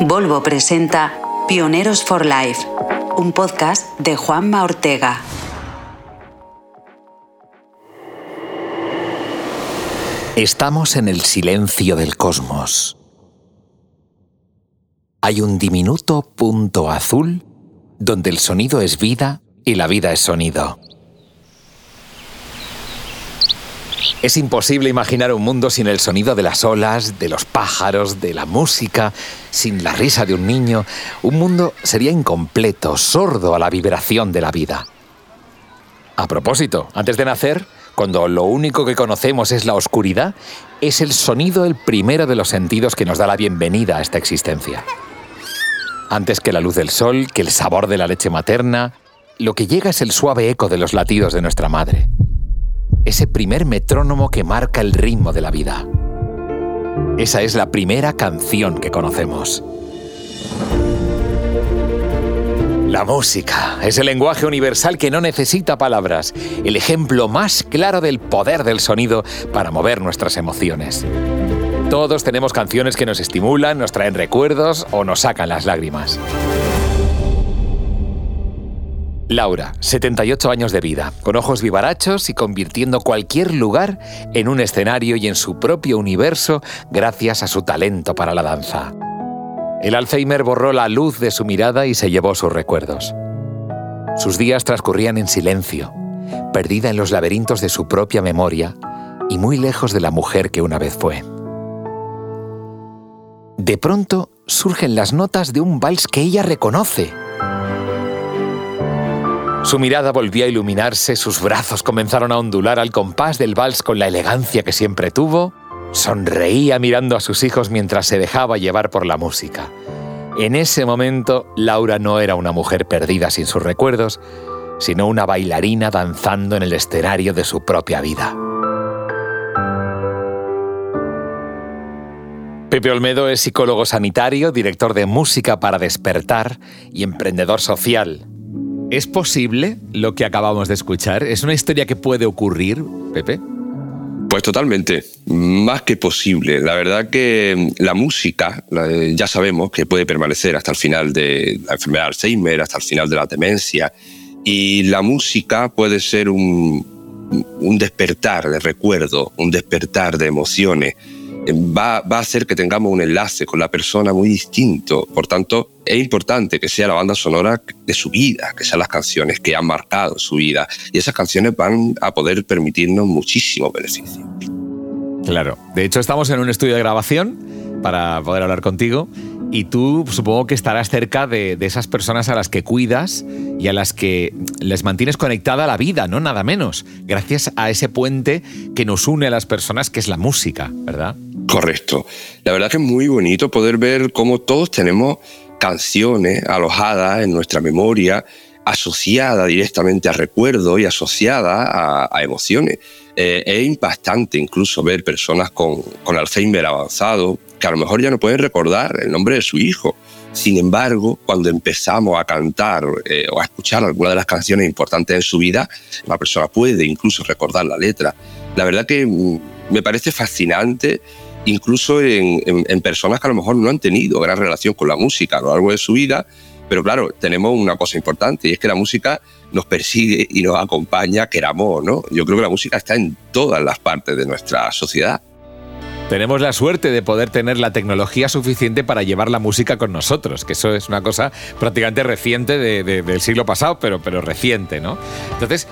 Volvo presenta Pioneros for Life, un podcast de Juanma Ortega. Estamos en el silencio del cosmos. Hay un diminuto punto azul donde el sonido es vida y la vida es sonido. Es imposible imaginar un mundo sin el sonido de las olas, de los pájaros, de la música, sin la risa de un niño. Un mundo sería incompleto, sordo a la vibración de la vida. A propósito, antes de nacer, cuando lo único que conocemos es la oscuridad, es el sonido el primero de los sentidos que nos da la bienvenida a esta existencia. Antes que la luz del sol, que el sabor de la leche materna, lo que llega es el suave eco de los latidos de nuestra madre ese primer metrónomo que marca el ritmo de la vida. Esa es la primera canción que conocemos. La música es el lenguaje universal que no necesita palabras, el ejemplo más claro del poder del sonido para mover nuestras emociones. Todos tenemos canciones que nos estimulan, nos traen recuerdos o nos sacan las lágrimas. Laura, 78 años de vida, con ojos vivarachos y convirtiendo cualquier lugar en un escenario y en su propio universo gracias a su talento para la danza. El Alzheimer borró la luz de su mirada y se llevó sus recuerdos. Sus días transcurrían en silencio, perdida en los laberintos de su propia memoria y muy lejos de la mujer que una vez fue. De pronto surgen las notas de un vals que ella reconoce su mirada volvió a iluminarse, sus brazos comenzaron a ondular al compás del vals con la elegancia que siempre tuvo. Sonreía mirando a sus hijos mientras se dejaba llevar por la música. En ese momento, Laura no era una mujer perdida sin sus recuerdos, sino una bailarina danzando en el escenario de su propia vida. Pepe Olmedo es psicólogo sanitario, director de Música para Despertar y emprendedor social. ¿Es posible lo que acabamos de escuchar? ¿Es una historia que puede ocurrir, Pepe? Pues totalmente, más que posible. La verdad que la música, ya sabemos que puede permanecer hasta el final de la enfermedad de Alzheimer, hasta el final de la demencia, y la música puede ser un, un despertar de recuerdo, un despertar de emociones va, a hacer que tengamos un enlace con la persona muy distinto. Por tanto, es importante que sea la banda sonora de su vida, que sean las canciones que han marcado su vida. Y esas canciones van a poder permitirnos muchísimos beneficios. Claro. De hecho, estamos en un estudio de grabación para poder hablar contigo. Y tú supongo que estarás cerca de, esas personas a las que cuidas y a las que les mantienes conectada a la vida, ¿no? Nada menos. Gracias a ese puente que nos une a las personas, que es la música, ¿verdad? Correcto. La verdad que es muy bonito poder ver cómo todos tenemos canciones alojadas en nuestra memoria, asociadas directamente a recuerdos y asociadas a, emociones. Eh, es impactante incluso ver personas con, Alzheimer avanzado que a lo mejor ya no pueden recordar el nombre de su hijo. Sin embargo, cuando empezamos a cantar eh, o a escuchar alguna de las canciones importantes en su vida, la persona puede incluso recordar la letra. La verdad que mm, me parece fascinante incluso en, personas que a lo mejor no han tenido gran relación con la música a lo largo de su vida, pero claro, tenemos una cosa importante y es que la música nos persigue y nos acompaña, queramos no. Yo creo que la música está en todas las partes de nuestra sociedad. Tenemos la suerte de poder tener la tecnología suficiente para llevar la música con nosotros, que eso es una cosa prácticamente reciente del siglo pasado, pero, pero reciente, ¿no? Entonces,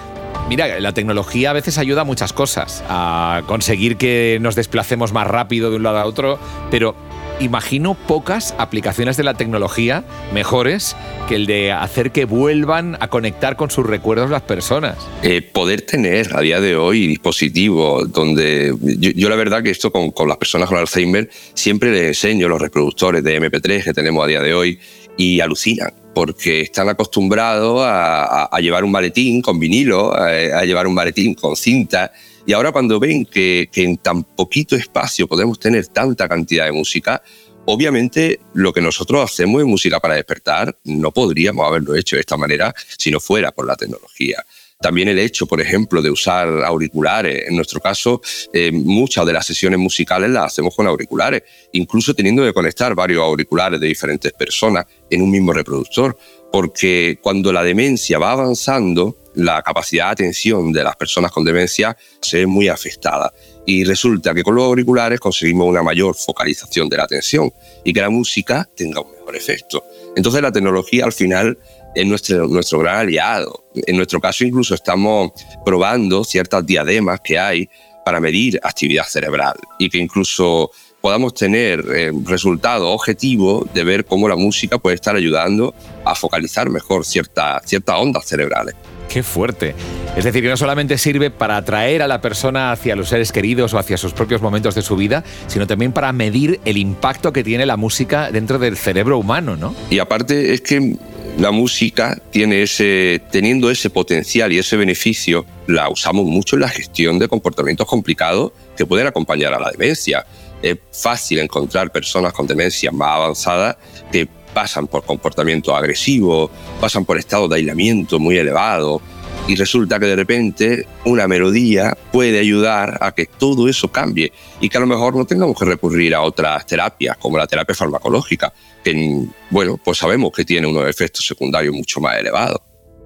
Mira, la tecnología a veces ayuda a muchas cosas, a conseguir que nos desplacemos más rápido de un lado a otro, pero imagino pocas aplicaciones de la tecnología mejores que el de hacer que vuelvan a conectar con sus recuerdos las personas. Eh, poder tener a día de hoy dispositivos donde yo, la verdad que esto con, con, las personas con Alzheimer siempre les enseño los reproductores de MP3 que tenemos a día de hoy y alucinan porque están acostumbrados a, llevar un maletín con vinilo, a, llevar un maletín con cinta, y ahora cuando ven que, en tan poquito espacio podemos tener tanta cantidad de música, obviamente lo que nosotros hacemos en música para despertar no podríamos haberlo hecho de esta manera si no fuera por la tecnología. También el hecho, por ejemplo, de usar auriculares. En nuestro caso, eh, muchas de las sesiones musicales las hacemos con auriculares, incluso teniendo que conectar varios auriculares de diferentes personas en un mismo reproductor, porque cuando la demencia va avanzando, la capacidad de atención de las personas con demencia se ve muy afectada. Y resulta que con los auriculares conseguimos una mayor focalización de la atención y que la música tenga un mejor efecto. Entonces la tecnología al final es nuestro, nuestro gran aliado. En nuestro caso incluso estamos probando ciertas diademas que hay para medir actividad cerebral y que incluso podamos tener eh, resultados objetivos de ver cómo la música puede estar ayudando a focalizar mejor ciertas ondas cerebrales. Qué fuerte. Es decir, que no solamente sirve para atraer a la persona hacia los seres queridos o hacia sus propios momentos de su vida, sino también para medir el impacto que tiene la música dentro del cerebro humano, ¿no? Y aparte es que la música tiene ese, teniendo ese potencial y ese beneficio, la usamos mucho en la gestión de comportamientos complicados que pueden acompañar a la demencia. Es fácil encontrar personas con demencia más avanzada que pasan por comportamiento agresivo, pasan por estados de aislamiento muy elevados y resulta que de repente una melodía puede ayudar a que todo eso cambie y que a lo mejor no tengamos que recurrir a otras terapias como la terapia farmacológica, que bueno, pues sabemos que tiene unos efectos secundarios mucho más elevados.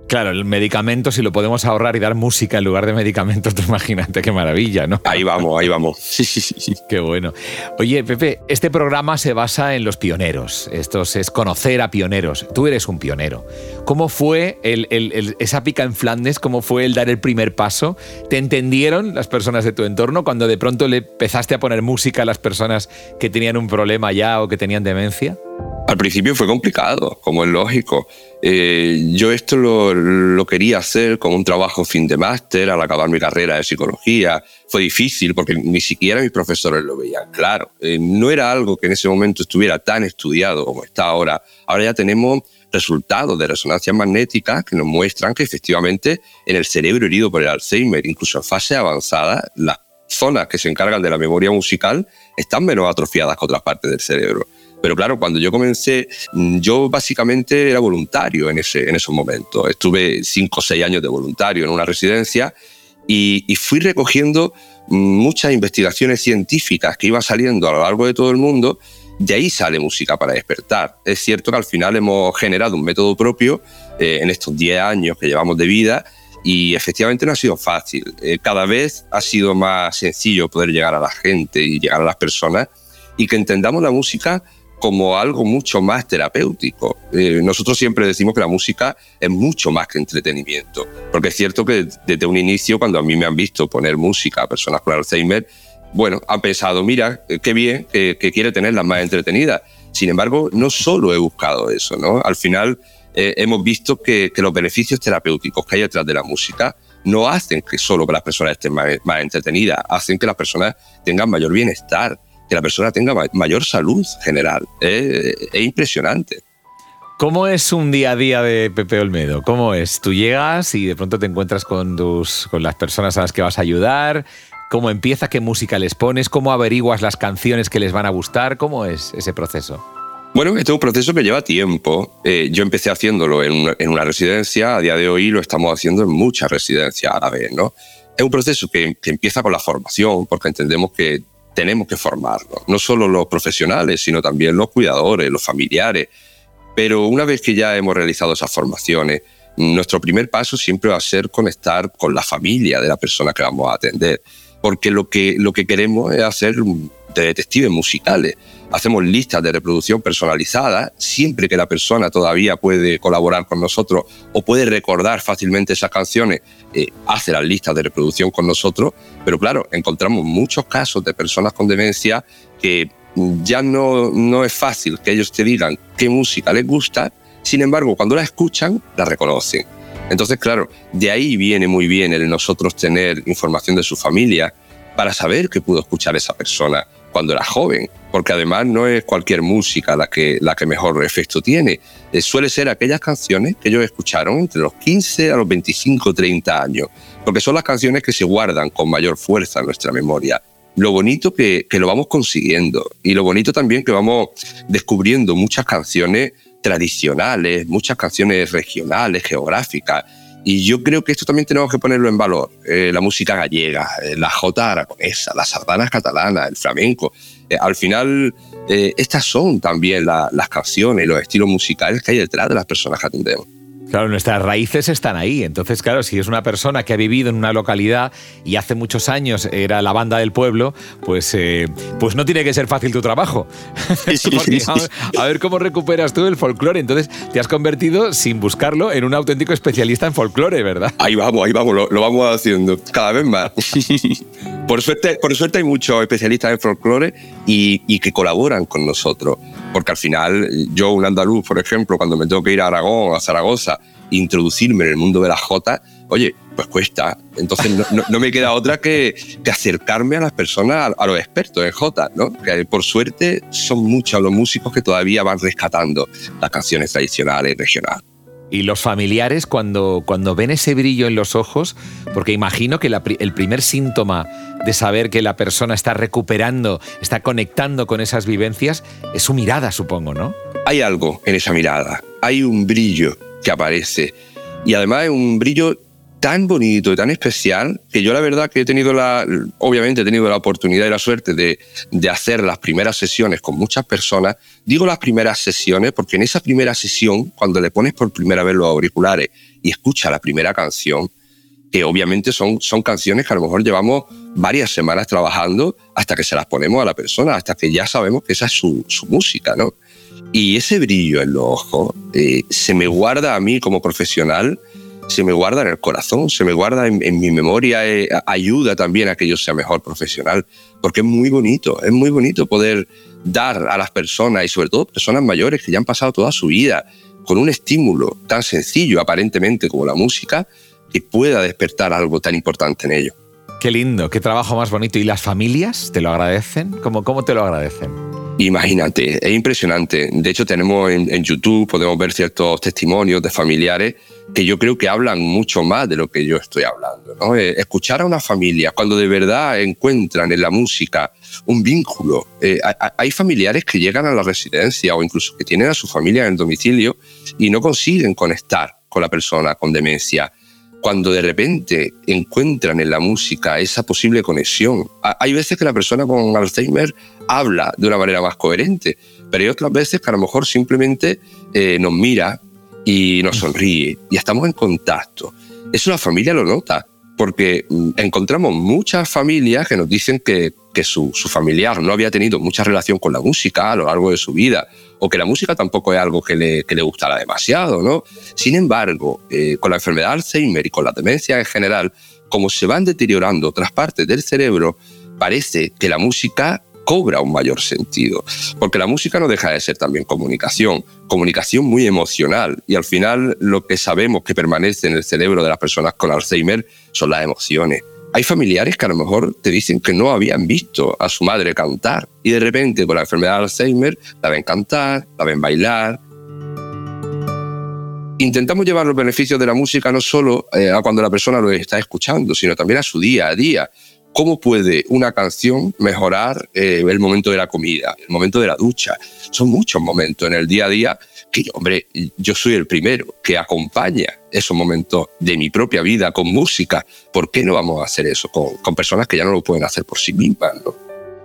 Claro, el medicamento, si lo podemos ahorrar y dar música en lugar de medicamentos, tú imagínate qué maravilla, ¿no? Ahí vamos, ahí vamos. Sí, sí, sí. Qué bueno. Oye, Pepe, este programa se basa en los pioneros. Esto es conocer a pioneros. Tú eres un pionero. ¿Cómo fue esa pica en Flandes? ¿Cómo fue el dar el primer paso? ¿Te entendieron las personas de tu entorno cuando de pronto le empezaste a poner música a las personas que tenían un problema ya o que tenían demencia? Al principio fue complicado, como es lógico. Eh, yo esto lo, quería hacer como un trabajo fin de máster al acabar mi carrera de psicología. Fue difícil porque ni siquiera mis profesores lo veían claro. Eh, no era algo que en ese momento estuviera tan estudiado como está ahora. Ahora ya tenemos resultados de resonancia magnética que nos muestran que efectivamente en el cerebro herido por el Alzheimer, incluso en fase avanzada, las zonas que se encargan de la memoria musical están menos atrofiadas que otras partes del cerebro. Pero claro, cuando yo comencé, mm, yo básicamente era voluntario en, ese, en esos momentos. Estuve cinco o seis años de voluntario en una residencia y, fui recogiendo mm, muchas investigaciones científicas que iban saliendo a lo largo de todo el mundo. De ahí sale música para despertar. Es cierto que al final hemos generado un método propio eh, en estos 10 años que llevamos de vida y efectivamente no ha sido fácil. Eh, cada vez ha sido más sencillo poder llegar a la gente y llegar a las personas y que entendamos la música como algo mucho más terapéutico. Eh, nosotros siempre decimos que la música es mucho más que entretenimiento, porque es cierto que desde un inicio, cuando a mí me han visto poner música a personas con Alzheimer, bueno, han pensado, mira, eh, qué bien, que, quiere tenerlas más entretenidas. Sin embargo, no solo he buscado eso, ¿no? Al final eh, hemos visto que, los beneficios terapéuticos que hay detrás de la música no hacen que solo que las personas estén más entretenidas, hacen que las personas tengan mayor bienestar, que la persona tenga mayor salud general. Es, impresionante. ¿Cómo es un día a día de Pepe Olmedo? ¿Cómo es? Tú llegas y de pronto te encuentras con, tus, con las personas a las que vas a ayudar. ¿Cómo empieza? ¿Qué música les pones? ¿Cómo averiguas las canciones que les van a gustar? ¿Cómo es ese proceso? Bueno, este es un proceso que lleva tiempo. Eh, yo empecé haciéndolo en una, residencia, a día de hoy lo estamos haciendo en muchas residencias a la vez, ¿no? Es un proceso que, que empieza con la formación, porque entendemos que tenemos que formarnos, no solo los profesionales, sino también los cuidadores, los familiares. Pero una vez que ya hemos realizado esas formaciones, nuestro primer paso siempre va a ser conectar con la familia de la persona que vamos a atender, porque lo que, lo que queremos es hacer de detectives musicales. Hacemos listas de reproducción personalizadas, siempre que la persona todavía puede colaborar con nosotros o puede recordar fácilmente esas canciones, eh, hace las listas de reproducción con nosotros, pero claro, encontramos muchos casos de personas con demencia que ya no, no es fácil que ellos te digan qué música les gusta, sin embargo, cuando la escuchan, la reconocen. Entonces, claro, de ahí viene muy bien el nosotros tener información de su familia para saber qué pudo escuchar esa persona cuando era joven, porque además no es cualquier música la que, la que mejor efecto tiene. Eh, suele ser aquellas canciones que ellos escucharon entre los 15 a los 25, 30 años, porque son las canciones que se guardan con mayor fuerza en nuestra memoria. Lo bonito que, que lo vamos consiguiendo y lo bonito también que vamos descubriendo muchas canciones tradicionales, muchas canciones regionales, geográficas, Y yo creo que esto también tenemos que ponerlo en valor. Eh, la música gallega, eh, la jota aragonesa, las sardanas catalanas, el flamenco. Eh, al final, estas son también las canciones, los estilos musicales que hay detrás de las personas que atendemos. Claro, nuestras raíces están ahí. Entonces, claro, si es una persona que ha vivido en una localidad y hace muchos años era la banda del pueblo, pues, eh, pues no tiene que ser fácil tu trabajo. a, ver cómo recuperas tú el folclore. Entonces, te has convertido, sin buscarlo, en un auténtico especialista en folclore, ¿verdad? Ahí vamos, ahí vamos, lo, vamos haciendo cada vez más. por, suerte, por suerte hay muchos especialistas en folclore y, y que colaboran con nosotros porque al final yo, un andaluz, por ejemplo, cuando me tengo que ir a Aragón, a Zaragoza, introducirme en el mundo de la Jota, oye, pues cuesta. Entonces no, me queda otra que, que, acercarme a las personas, a, los expertos en Jota, ¿no? Que por suerte son muchos los músicos que todavía van rescatando las canciones tradicionales regionales. Y los familiares cuando, cuando ven ese brillo en los ojos, porque imagino que el primer síntoma de saber que la persona está recuperando, está conectando con esas vivencias, es su mirada, supongo, ¿no? Hay algo en esa mirada, hay un brillo que aparece. Y además es un brillo tan bonito y tan especial que yo la verdad que he tenido la, obviamente he tenido la oportunidad y la suerte de, de, hacer las primeras sesiones con muchas personas. Digo las primeras sesiones porque en esa primera sesión, cuando le pones por primera vez los auriculares y escucha la primera canción, que obviamente son, son canciones que a lo mejor llevamos varias semanas trabajando hasta que se las ponemos a la persona, hasta que ya sabemos que esa es su, su música, ¿no? Y ese brillo en los ojos eh, se me guarda a mí como profesional se me guarda en el corazón, se me guarda en, mi memoria, eh, ayuda también a que yo sea mejor profesional, porque es muy bonito, es muy bonito poder dar a las personas y sobre todo personas mayores que ya han pasado toda su vida con un estímulo tan sencillo aparentemente como la música, que pueda despertar algo tan importante en ellos. Qué lindo, qué trabajo más bonito. ¿Y las familias te lo agradecen? ¿Cómo, cómo te lo agradecen? Imagínate, es impresionante. De hecho, tenemos en, en YouTube, podemos ver ciertos testimonios de familiares que yo creo que hablan mucho más de lo que yo estoy hablando. ¿no? Eh, escuchar a una familia cuando de verdad encuentran en la música un vínculo. Eh, hay familiares que llegan a la residencia o incluso que tienen a su familia en el domicilio y no consiguen conectar con la persona con demencia. Cuando de repente encuentran en la música esa posible conexión. Hay veces que la persona con Alzheimer habla de una manera más coherente, pero hay otras veces que a lo mejor simplemente eh, nos mira y nos sonríe y estamos en contacto. Eso la familia lo nota, porque mm, encontramos muchas familias que nos dicen que, su, familiar no había tenido mucha relación con la música a lo largo de su vida, o que la música tampoco es algo que le, que le gustara demasiado, ¿no? Sin embargo, eh, con la enfermedad de Alzheimer y con la demencia en general, como se van deteriorando otras partes del cerebro, parece que la música cobra un mayor sentido, porque la música no deja de ser también comunicación, comunicación muy emocional, y al final lo que sabemos que permanece en el cerebro de las personas con Alzheimer son las emociones. Hay familiares que a lo mejor te dicen que no habían visto a su madre cantar y de repente con la enfermedad de Alzheimer la ven cantar, la ven bailar, intentamos llevar los beneficios de la música no solo eh, a cuando la persona lo está escuchando, sino también a su día a día. ¿Cómo puede una canción mejorar eh, el momento de la comida, el momento de la ducha? Son muchos momentos en el día a día que, hombre, yo soy el primero que acompaña esos momentos de mi propia vida con música. ¿Por qué no vamos a hacer eso con, personas que ya no lo pueden hacer por sí mismas?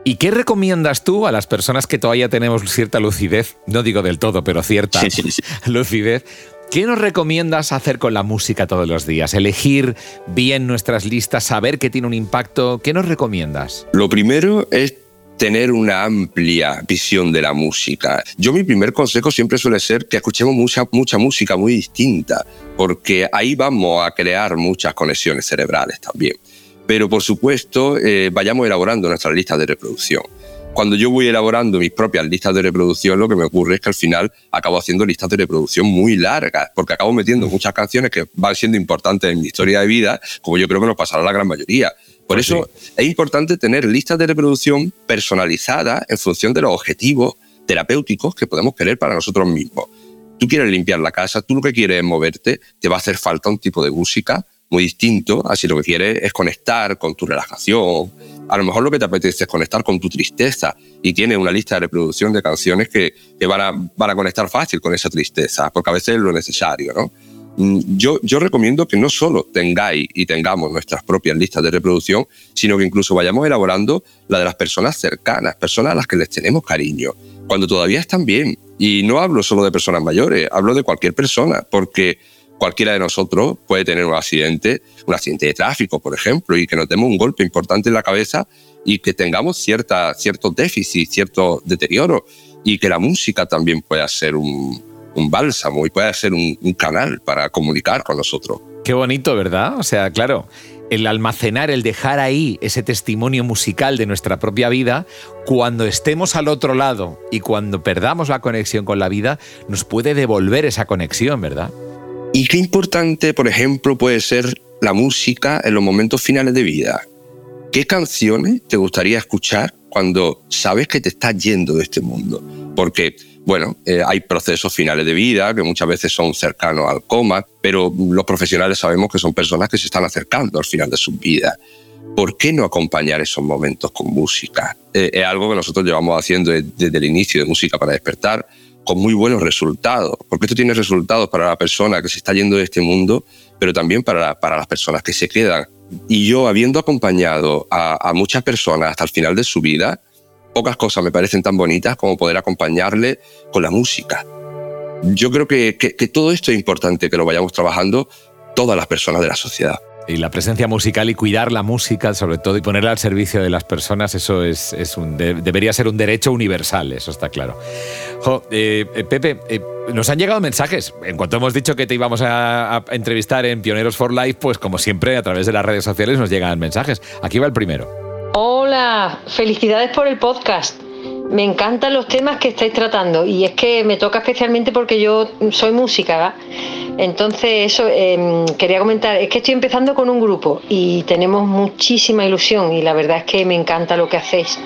¿Y qué recomiendas tú a las personas que todavía tenemos cierta lucidez? No digo del todo, pero cierta lucidez ¿Qué nos recomiendas hacer con la música todos los días? Elegir bien nuestras listas, saber que tiene un impacto. ¿Qué nos recomiendas? Lo primero es tener una amplia visión de la música. Yo mi primer consejo siempre suele ser que escuchemos mucha, mucha música muy distinta, porque ahí vamos a crear muchas conexiones cerebrales también. Pero por supuesto, eh, vayamos elaborando nuestras listas de reproducción cuando yo voy elaborando mis propias listas de reproducción, lo que me ocurre es que al final acabo haciendo listas de reproducción muy largas, porque acabo metiendo muchas canciones que van siendo importantes en mi historia de vida, como yo creo que nos pasará a la gran mayoría. Por pues eso es importante tener listas de reproducción personalizadas en función de los objetivos terapéuticos que podemos querer para nosotros mismos. Tú quieres limpiar la casa, tú lo que quieres es moverte, te va a hacer falta un tipo de música muy distinto, así lo que quieres es conectar con tu relajación, a lo mejor lo que te apetece es conectar con tu tristeza y tienes una lista de reproducción de canciones que, que van, a, van a conectar fácil con esa tristeza, porque a veces es lo necesario, ¿no? Mm, yo, yo recomiendo que no solo tengáis y tengamos nuestras propias listas de reproducción, sino que incluso vayamos elaborando la de las personas cercanas, personas a las que les tenemos cariño, cuando todavía están bien. Y no hablo solo de personas mayores, hablo de cualquier persona, porque cualquiera de nosotros puede tener un accidente, un accidente de tráfico, por ejemplo, y que nos demos un golpe importante en la cabeza y que tengamos cierta, cierto déficit, cierto deterioro, y que la música también pueda ser un, un bálsamo y puede ser un, canal para comunicar con nosotros. Qué bonito, ¿verdad? O sea, claro, el almacenar, el dejar ahí ese testimonio musical de nuestra propia vida, cuando estemos al otro lado y cuando perdamos la conexión con la vida, nos puede devolver esa conexión, ¿verdad? Y qué importante, por ejemplo, puede ser la música en los momentos finales de vida. ¿Qué canciones te gustaría escuchar cuando sabes que te estás yendo de este mundo? Porque bueno, eh, hay procesos finales de vida que muchas veces son cercanos al coma, pero los profesionales sabemos que son personas que se están acercando al final de su vida. ¿Por qué no acompañar esos momentos con música? Eh, es algo que nosotros llevamos haciendo desde, el inicio de Música para Despertar con muy buenos resultados, porque esto tiene resultados para la persona que se está yendo de este mundo, pero también para, para las personas que se quedan. Y yo, habiendo acompañado a, a muchas personas hasta el final de su vida, pocas cosas me parecen tan bonitas como poder acompañarle con la música. Yo creo que, todo esto es importante, que lo vayamos trabajando todas las personas de la sociedad. Y la presencia musical y cuidar la música, sobre todo, y ponerla al servicio de las personas, eso es, un, debería ser un derecho universal, eso está claro. Eh, eh, Pepe, eh, nos han llegado mensajes. En cuanto hemos dicho que te íbamos a, a, entrevistar en Pioneros for Life, pues como siempre, a través de las redes sociales nos llegan mensajes. Aquí va el primero. Hola, felicidades por el podcast. Me encantan los temas que estáis tratando y es que me toca especialmente porque yo soy música, Entonces, eso em, quería comentar, es que estoy empezando con un grupo y tenemos muchísima ilusión y la verdad es que me encanta lo que hacéis.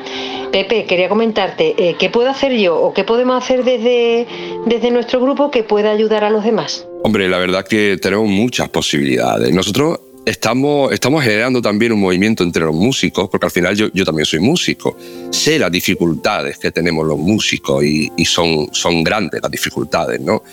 Pepe, quería comentarte, eh, ¿qué puedo hacer yo o qué podemos hacer desde, desde nuestro grupo que pueda ayudar a los demás? Hombre, la verdad que tenemos muchas posibilidades. Nosotros estamos, estamos generando también un movimiento entre los músicos, porque al final yo, yo también soy músico. Sé las dificultades que tenemos los músicos y, y son, son grandes las dificultades, ¿no?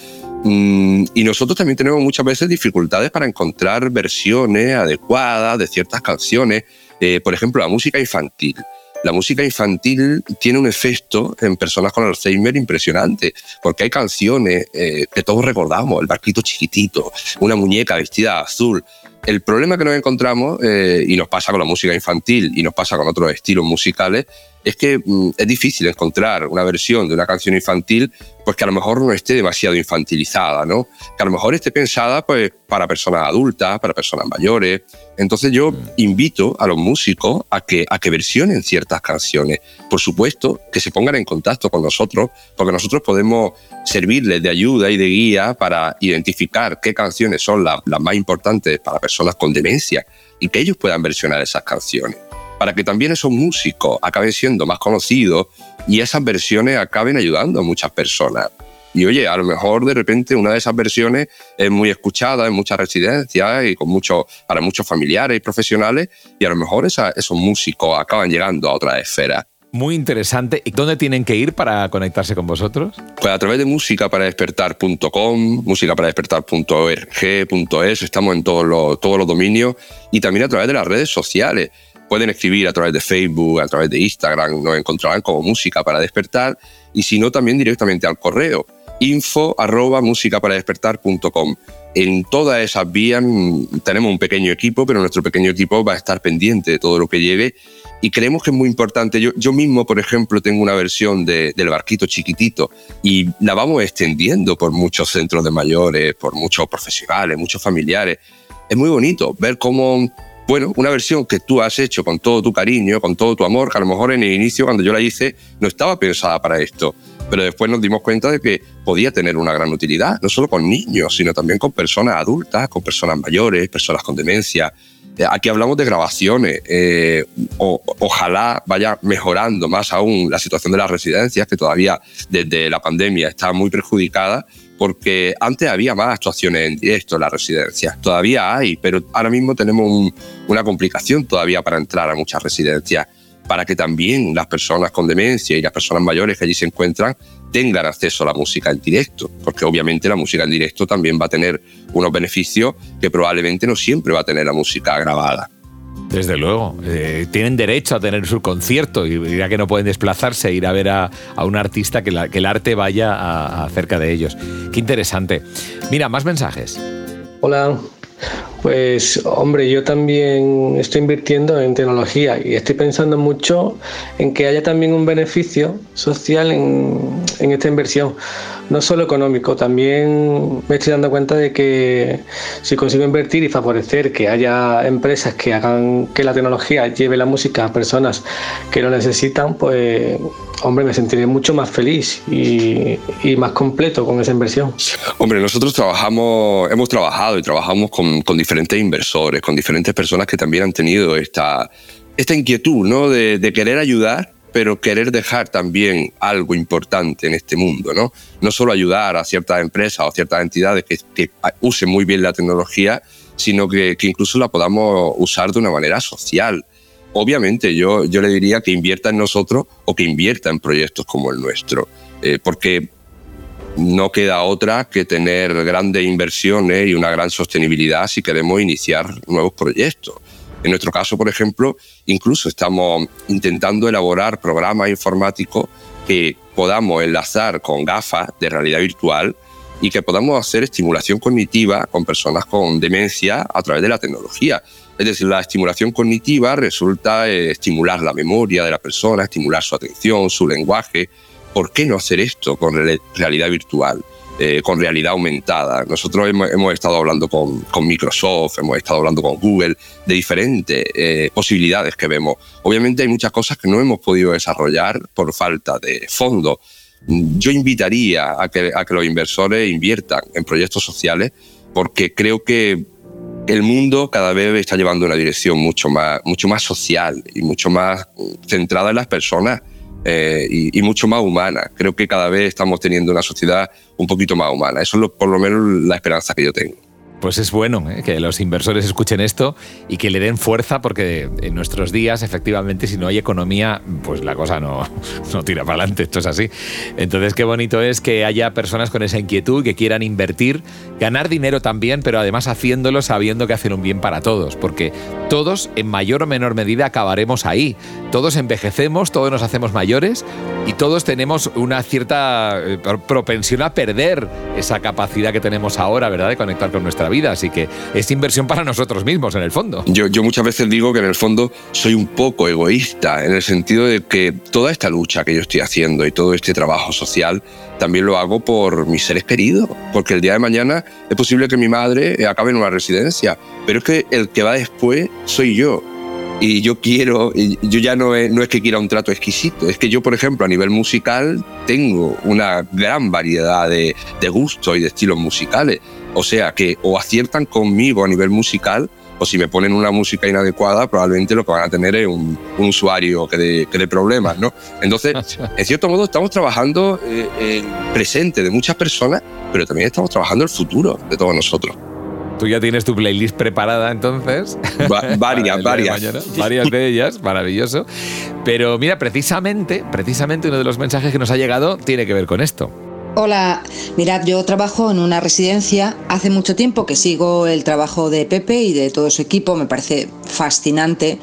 Mm, y nosotros también tenemos muchas veces dificultades para encontrar versiones adecuadas de ciertas canciones. Eh, por ejemplo, la música infantil. La música infantil tiene un efecto en personas con Alzheimer impresionante, porque hay canciones eh, que todos recordamos, el barquito chiquitito, una muñeca vestida azul, el problema que nos encontramos, eh, y nos pasa con la música infantil y nos pasa con otros estilos musicales, es que mm, es difícil encontrar una versión de una canción infantil pues que a lo mejor no esté demasiado infantilizada, ¿no? Que a lo mejor esté pensada pues para personas adultas, para personas mayores. Entonces yo mm. invito a los músicos a que, a que versionen ciertas canciones. Por supuesto, que se pongan en contacto con nosotros, porque nosotros podemos servirles de ayuda y de guía para identificar qué canciones son las más importantes para personas con demencia y que ellos puedan versionar esas canciones para que también esos músicos acaben siendo más conocidos y esas versiones acaben ayudando a muchas personas. Y oye, a lo mejor de repente una de esas versiones es muy escuchada en muchas residencias y con mucho, para muchos familiares y profesionales, y a lo mejor esos músicos acaban llegando a otra esfera. Muy interesante. ¿Y dónde tienen que ir para conectarse con vosotros? Pues a través de musicaparadespertar.com, musicaparadespertar.org.es, estamos en todos los, todos los dominios y también a través de las redes sociales pueden escribir a través de Facebook, a través de Instagram, nos encontrarán como Música para Despertar y si no, también directamente al correo info arroba despertar.com. En todas esas vías mm, tenemos un pequeño equipo, pero nuestro pequeño equipo va a estar pendiente de todo lo que llegue y creemos que es muy importante. Yo, yo mismo, por ejemplo, tengo una versión del barquito chiquitito y la vamos extendiendo por muchos centros de mayores, por muchos profesionales, muchos familiares. Es muy bonito ver cómo bueno, una versión que tú has hecho con todo tu cariño, con todo tu amor, que a lo mejor en el inicio cuando yo la hice no estaba pensada para esto, pero después nos dimos cuenta de que podía tener una gran utilidad, no solo con niños, sino también con personas adultas, con personas mayores, personas con demencia. Eh, aquí hablamos de grabaciones. Eh, ojalá vaya mejorando más aún la situación de las residencias, que todavía desde la pandemia está muy perjudicada porque antes había más actuaciones en directo en las residencias, todavía hay, pero ahora mismo tenemos una complicación todavía para entrar a muchas residencias, para que también las personas con demencia y las personas mayores que allí se encuentran tengan acceso a la música en directo, porque obviamente la música en directo también va a tener unos beneficios que probablemente no siempre va a tener la música grabada. Desde luego, eh, tienen derecho a tener su concierto y ya que no pueden desplazarse, ir a ver a, un artista que, el arte vaya cerca de ellos. Qué interesante. Mira, más mensajes. Hola, pues hombre, yo también estoy invirtiendo en tecnología y estoy pensando mucho en que haya también un beneficio social en, esta inversión, no solo económico, también me estoy dando cuenta de que si consigo invertir y favorecer que haya empresas que hagan que la tecnología lleve la música a personas que lo necesitan, pues hombre, me sentiré mucho más feliz y, y más completo con esa inversión. Hombre, nosotros trabajamos, hemos trabajado y trabajamos con, con diferentes inversores, con diferentes personas que también han tenido esta, esta inquietud ¿no? de, querer ayudar, pero querer dejar también algo importante en este mundo. No, no solo ayudar a ciertas empresas o ciertas entidades que, que usen muy bien la tecnología, sino que, que, incluso la podamos usar de una manera social. Obviamente yo, yo le diría que invierta en nosotros o que invierta en proyectos como el nuestro, eh, porque no queda otra que tener grandes inversiones y una gran sostenibilidad si queremos iniciar nuevos proyectos. En nuestro caso, por ejemplo, incluso estamos intentando elaborar programas informáticos que podamos enlazar con gafas de realidad virtual y que podamos hacer estimulación cognitiva con personas con demencia a través de la tecnología. Es decir, la estimulación cognitiva resulta eh, estimular la memoria de la persona, estimular su atención, su lenguaje, ¿por qué no hacer esto con realidad virtual? Eh, con realidad aumentada. Nosotros hemos, estado hablando con, Microsoft, hemos estado hablando con Google de diferentes eh, posibilidades que vemos. Obviamente hay muchas cosas que no hemos podido desarrollar por falta de fondos. Yo invitaría a que, a que los inversores inviertan en proyectos sociales porque creo que el mundo cada vez está llevando una dirección mucho más, mucho más social y mucho más centrada en las personas eh, y, mucho más humana. Creo que cada vez estamos teniendo una sociedad un poquito más humana. Eso es por lo menos la esperanza que yo tengo. Pues es bueno ¿eh? que los inversores escuchen esto y que le den fuerza porque en nuestros días, efectivamente, si no hay economía, pues la cosa no, no tira para adelante, esto es así. Entonces, qué bonito es que haya personas con esa inquietud que quieran invertir, ganar dinero también, pero además haciéndolo sabiendo que hacen un bien para todos, porque todos en mayor o menor medida acabaremos ahí. Todos envejecemos, todos nos hacemos mayores y todos tenemos una cierta eh, propensión a perder esa capacidad que tenemos ahora, ¿verdad?, de conectar con nuestra vida vida, así que es inversión para nosotros mismos en el fondo. Yo, yo muchas veces digo que en el fondo soy un poco egoísta, en el sentido de que toda esta lucha que yo estoy haciendo y todo este trabajo social también lo hago por mis seres queridos, porque el día de mañana es posible que mi madre acabe en una residencia, pero es que el que va después soy yo y yo quiero, yo ya no es, no es que quiera un trato exquisito, es que yo, por ejemplo, a nivel musical tengo una gran variedad de, de gustos y de estilos musicales. O sea que o aciertan conmigo a nivel musical, o si me ponen una música inadecuada, probablemente lo que van a tener es un, usuario que dé, problemas, ¿no? Entonces, en cierto modo, estamos trabajando eh, en presente de muchas personas, pero también estamos trabajando el futuro de todos nosotros. Tú ya tienes tu playlist preparada entonces. varias, varias. varias de ellas, maravilloso. Pero mira, precisamente, precisamente uno de los mensajes que nos ha llegado tiene que ver con esto. Hola, mirad, yo trabajo en una residencia. Hace mucho tiempo que sigo el trabajo de Pepe y de todo su equipo, me parece fascinante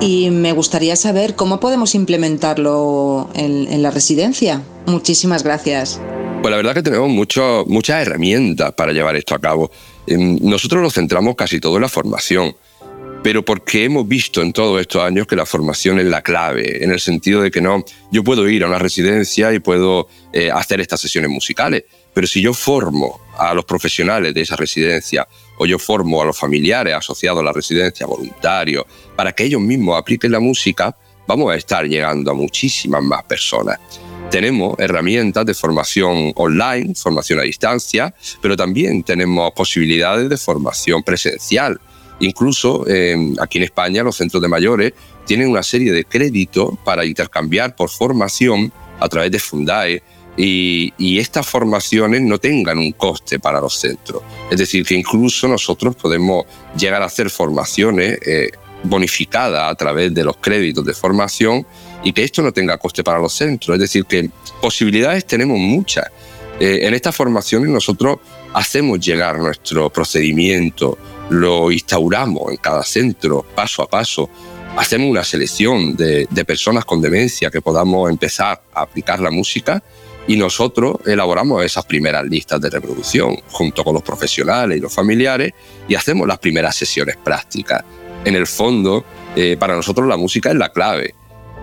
y me gustaría saber cómo podemos implementarlo en, la residencia. Muchísimas gracias. Pues la verdad que tenemos mucho, muchas herramientas para llevar esto a cabo. Em, nosotros nos centramos casi todo en la formación pero porque hemos visto en todos estos años que la formación es la clave, en el sentido de que no, yo puedo ir a una residencia y puedo eh, hacer estas sesiones musicales, pero si yo formo a los profesionales de esa residencia o yo formo a los familiares asociados a la residencia, voluntarios, para que ellos mismos apliquen la música, vamos a estar llegando a muchísimas más personas. Tenemos herramientas de formación online, formación a distancia, pero también tenemos posibilidades de formación presencial Incluso em, aquí en España los centros de mayores tienen una serie de créditos para intercambiar por formación a través de Fundae y, estas formaciones no tengan un coste para los centros. Es decir, que incluso nosotros podemos llegar a hacer formaciones eh, bonificadas a través de los créditos de formación y que esto no tenga coste para los centros. Es decir, que posibilidades tenemos muchas. Eh, en estas formaciones nosotros hacemos llegar nuestro procedimiento, lo instauramos en cada centro paso a paso, hacemos una selección de, personas con demencia que podamos empezar a aplicar la música y nosotros elaboramos esas primeras listas de reproducción junto con los profesionales y los familiares y hacemos las primeras sesiones prácticas. En el fondo, eh, para nosotros la música es la clave,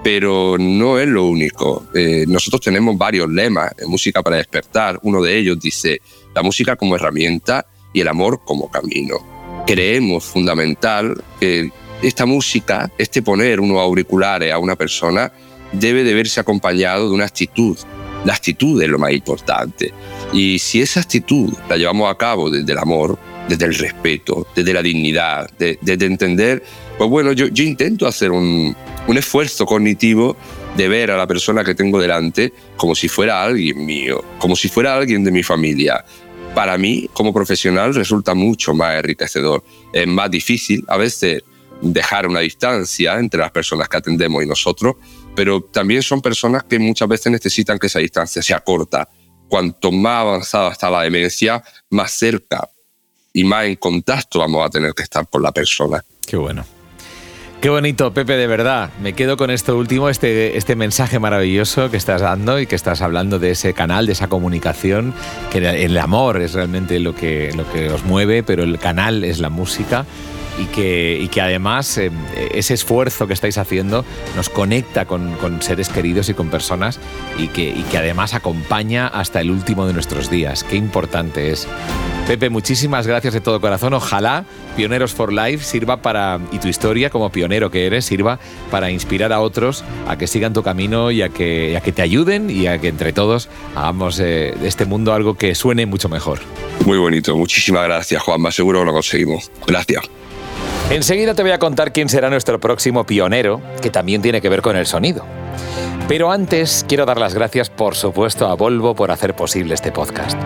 pero no es lo único. Eh, nosotros tenemos varios lemas en Música para despertar. Uno de ellos dice, la música como herramienta y el amor como camino. Creemos fundamental que esta música, este poner unos auriculares a una persona, debe de verse acompañado de una actitud la actitud es lo más importante. Y si esa actitud la llevamos a cabo desde el amor, desde el respeto, desde la dignidad, desde entender, pues bueno, yo, intento hacer un, un esfuerzo cognitivo de ver a la persona que tengo delante como si fuera alguien mío, como si fuera alguien de mi familia. Para mí, como profesional, resulta mucho más enriquecedor. Es más difícil a veces dejar una distancia entre las personas que atendemos y nosotros, pero también son personas que muchas veces necesitan que esa distancia sea corta. Cuanto más avanzada está la demencia, más cerca y más en contacto vamos a tener que estar con la persona. Qué bueno. Qué bonito, Pepe, de verdad. Me quedo con esto último, este, este mensaje maravilloso que estás dando y que estás hablando de ese canal, de esa comunicación, que el amor es realmente lo que, lo que os mueve, pero el canal es la música y que, y que además eh, ese esfuerzo que estáis haciendo nos conecta con, con seres queridos y con personas y que, y que además acompaña hasta el último de nuestros días. Qué importante es. Pepe, muchísimas gracias de todo corazón. Ojalá Pioneros for Life sirva para, y tu historia como pionero que eres, sirva para inspirar a otros a que sigan tu camino y a que, a que te ayuden y a que entre todos hagamos eh, de este mundo algo que suene mucho mejor. Muy bonito. Muchísimas gracias, Juanma. Seguro lo conseguimos. Gracias. Enseguida te voy a contar quién será nuestro próximo pionero, que también tiene que ver con el sonido. Pero antes quiero dar las gracias, por supuesto, a Volvo por hacer posible este podcast.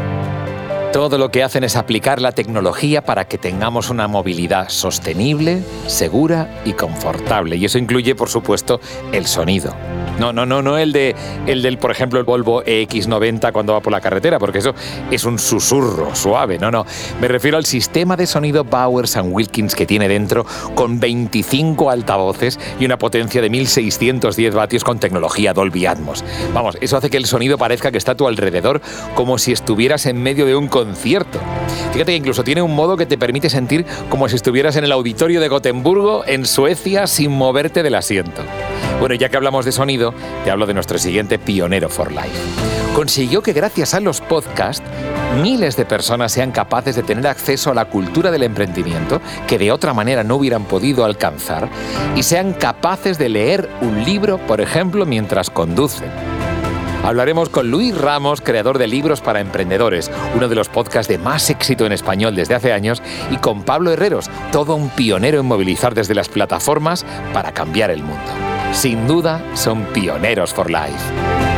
Todo lo que hacen es aplicar la tecnología para que tengamos una movilidad sostenible, segura y confortable. Y eso incluye, por supuesto, el sonido. No, no, no, no el de el del, por ejemplo, el Volvo EX90 cuando va por la carretera, porque eso es un susurro suave. No, no. Me refiero al sistema de sonido Bowers Wilkins que tiene dentro con 25 altavoces y una potencia de 1610 vatios con tecnología Dolby Atmos. Vamos, eso hace que el sonido parezca que está a tu alrededor como si estuvieras en medio de un concierto. Fíjate que incluso tiene un modo que te permite sentir como si estuvieras en el auditorio de Gotemburgo, en Suecia, sin moverte del asiento. Bueno, ya que hablamos de sonido, te hablo de nuestro siguiente pionero for life. Consiguió que gracias a los podcasts miles de personas sean capaces de tener acceso a la cultura del emprendimiento que de otra manera no hubieran podido alcanzar y sean capaces de leer un libro, por ejemplo, mientras conducen. Hablaremos con Luis Ramos, creador de Libros para Emprendedores, uno de los podcasts de más éxito en español desde hace años, y con Pablo Herreros, todo un pionero en movilizar desde las plataformas para cambiar el mundo. Sin duda, son pioneros for life.